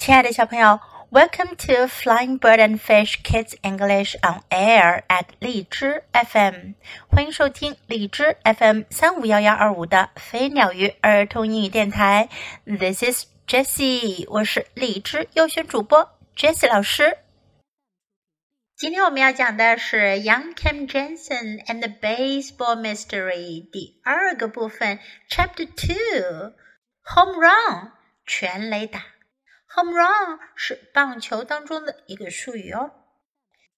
亲爱的小朋友，Welcome to Flying Bird and Fish Kids English on Air at 荔枝 FM，欢迎收听荔枝 FM 三五幺幺二五的飞鸟鱼儿童英语电台。This is Jessie，我是荔枝优选主播 Jessie 老师。今天我们要讲的是《Young Cam Jansen and the Baseball Mystery》第二个部分，Chapter Two，Home Run，全垒打。Home run 是棒球当中的一个术语哦。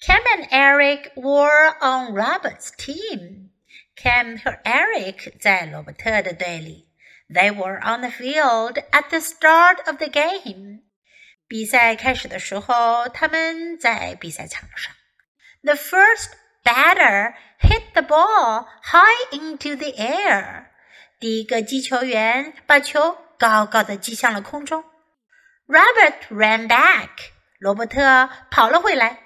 Cam and Eric were on Robert's team. Cam 和 Eric 在罗伯特的队里。They were on the field at the start of the game. 比赛开始的时候，他们在比赛场上。The first batter hit the ball high into the air. 第一个击球员把球高高的击向了空中。 Robert ran back. 罗伯特跑了回来。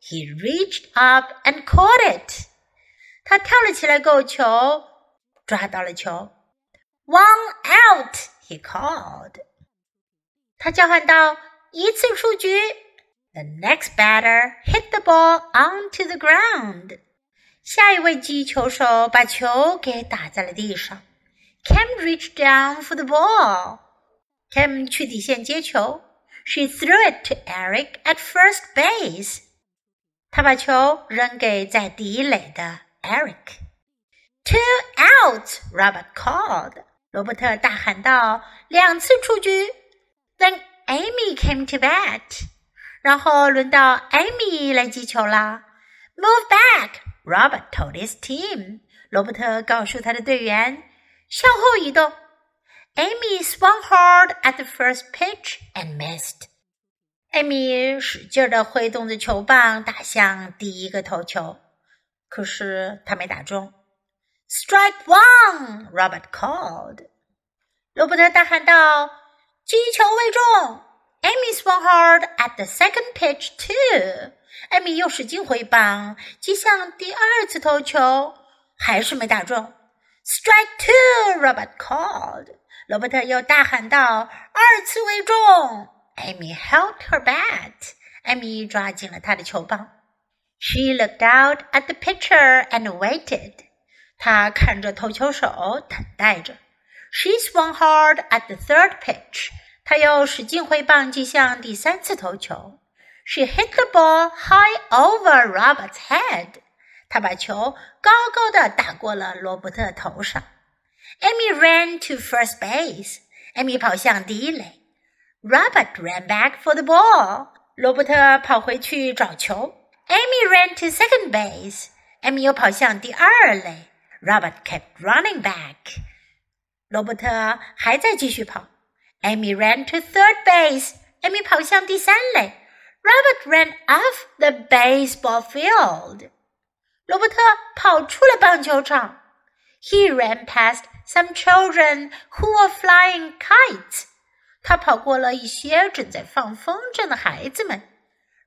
He reached up and caught it. 他跳了起来够球，抓到了球。One out, he called. 他叫喊道：“一次出局。” The next batter hit the ball onto the ground. 下一位击球手把球给打在了地上。Cam reached down for the ball. Cam 去底线接球，She threw it to Eric at first base。她把球扔给在第一垒的 Eric。Two outs, Robert called。罗伯特大喊道：“两次出局。” Then Amy came to bat。然后轮到 Amy 来击球啦。Move back, Robert told his team。罗伯特告诉他的队员：“向后移动。” Amy swung hard at the first pitch and missed. Amy 使劲地挥动着球棒打向第一个投球，可是他没打中。Strike one! Robert called. 罗伯特大喊道：“击球未中。” Amy swung hard at the second pitch too. 艾米又使劲挥棒击向第二次投球，还是没打中。Strike two! Robert called. 罗伯特又大喊道：“二次为中！”Amy held her bat。艾米抓紧了她的球棒。She looked out at the pitcher and waited。她看着投球手，等待着。She swung hard at the third pitch。她又使劲挥棒击向第三次投球。She hit the ball high over Robert's head。她把球高高的打过了罗伯特头上。Amy ran to first base. Amy 跑向第一垒。Robert ran back for the ball. 罗伯特跑回去找球。Amy ran to second base. Amy 又跑向第二垒。Robert kept running back. 罗伯特还在继续跑。Amy ran to third base. Amy 跑向第三垒。Robert ran off the baseball field. 罗伯特跑出了棒球场。 He ran past some children who were flying kites. 他跑过了一些正在放风筝的孩子们。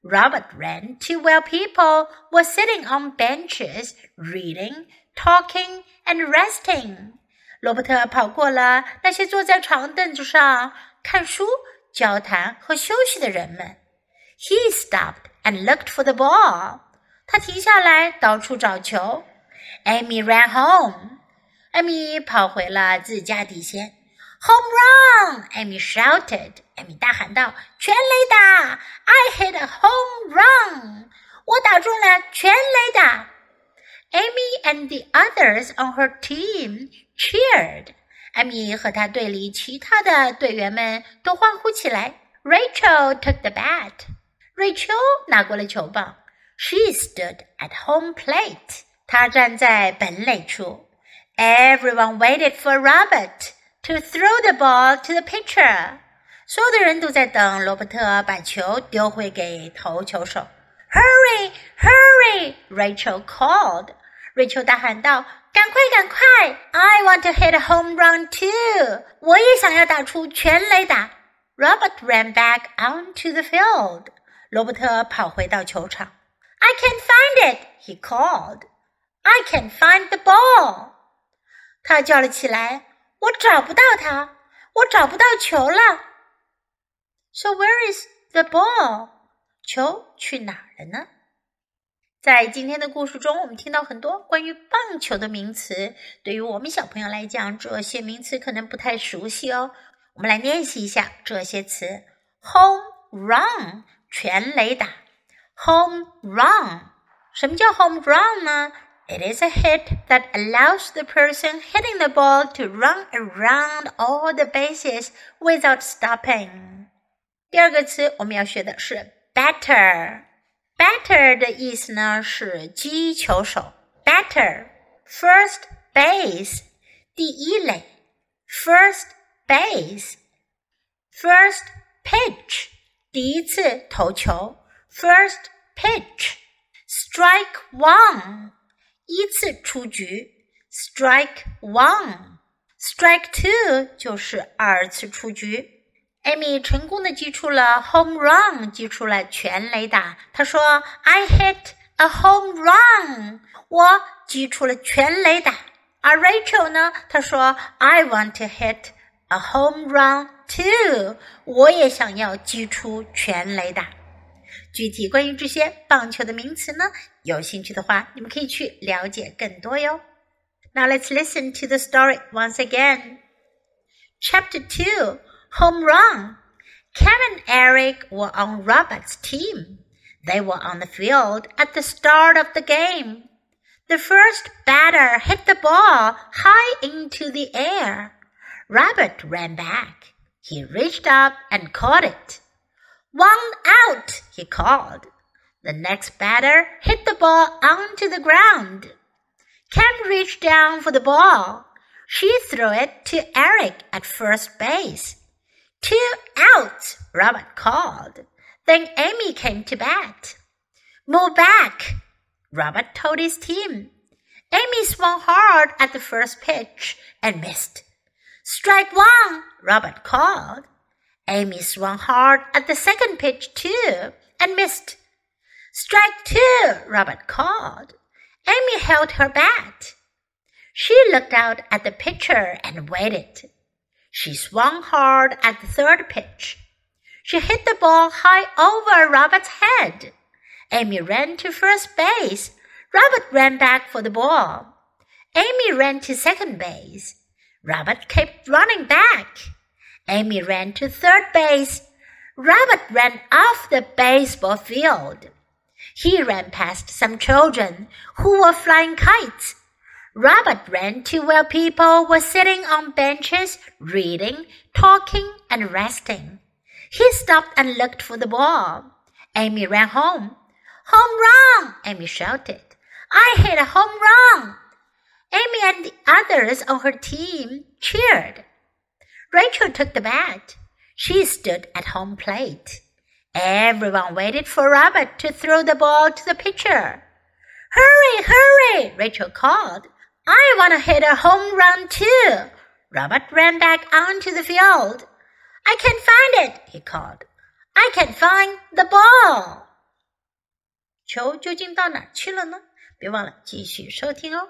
Robert ran to where people were sitting on benches, reading, talking, and resting. 罗伯特跑过了那些坐在长凳子上看书、交谈和休息的人们。He stopped and looked for the ball. 他停下来，到处找球。Amy ran home. 艾米跑回了自家底线，Home run！艾米 shouted，艾米大喊道：“全垒打！I hit a home run！我打中了全垒打！”Amy and the others on her team cheered。艾米和她队里其他的队员们都欢呼起来。Rachel took the bat。瑞秋拿过了球棒。She stood at home plate。她站在本垒处。Everyone waited for Robert to throw the ball to the pitcher. 所有的人都在等罗伯特把球丢回给投球手。Hurry, hurry! Rachel called. 瑞秋大喊道：“赶快，赶快！I want to hit a home run too. 我也想要打出全垒打。” Robert ran back onto the field. 罗伯特跑回到球场。I can't find it, he called. I can't find the ball. 他叫了起来：“我找不到它，我找不到球了。” So where is the ball？球去哪儿了呢？在今天的故事中，我们听到很多关于棒球的名词。对于我们小朋友来讲，这些名词可能不太熟悉哦。我们来练习一下这些词：home run 全垒打，home run。什么叫 home run 呢 ？It is a hit that allows the person hitting the ball to run around all the bases without stopping。第二个词我们要学的是 batter。batter 的意思呢是击球手，batter。First base 第一垒，first base。First pitch 第一次投球，first pitch。Strike one， 依次出局；strike one。Strike two 就是二次出局。Amy 成功的击出了 home run，击出了全垒打。她说：“I hit a home run，我击出了全垒打。”而 Rachel 呢？她说：“I want to hit a home run too，我也想要击出全垒打。”具体关于这些棒球的名词呢？有兴趣的话，你们可以去了解更多哟。Now let's listen to the story once again. Chapter 2 Home Run. Cam and Eric were on Robert's team. They were on the field at the start of the game. The first batter hit the ball high into the air. Robert ran back. He reached up and caught it. One out, he called. The next batter hit the ball onto the ground. Cam reached down for the ball. She threw it to Eric at first base. Two outs, Robert called. Then Amy came to bat. Move back, Robert told his team. Amy swung hard at the first pitch and missed. Strike one, Robert called. Amy swung hard at the second pitch, too, and missed. Strike two, Robert called. Amy held her bat. She looked out at the pitcher and waited. She swung hard at the third pitch. She hit the ball high over Robert's head. Amy ran to first base. Robert ran back for the ball. Amy ran to second base. Robert kept running back. Amy ran to third base. Robert ran off the baseball field. He ran past some children who were flying kites. Robert ran to where people were sitting on benches, reading, talking, and resting. He stopped and looked for the ball. Amy ran home. Home run! Amy shouted. I hit a home run! Amy and the others on her team cheered. Rachel took the bat. She stood at home plate. Everyone waited for Robert to throw the ball to the pitcher. Hurry, hurry, Rachel called. I want to hit a home run too. Robert ran back onto the field. I can't find it, he called. I can't find the ball. 球究竟到哪儿去了呢？别忘了继续收听哦。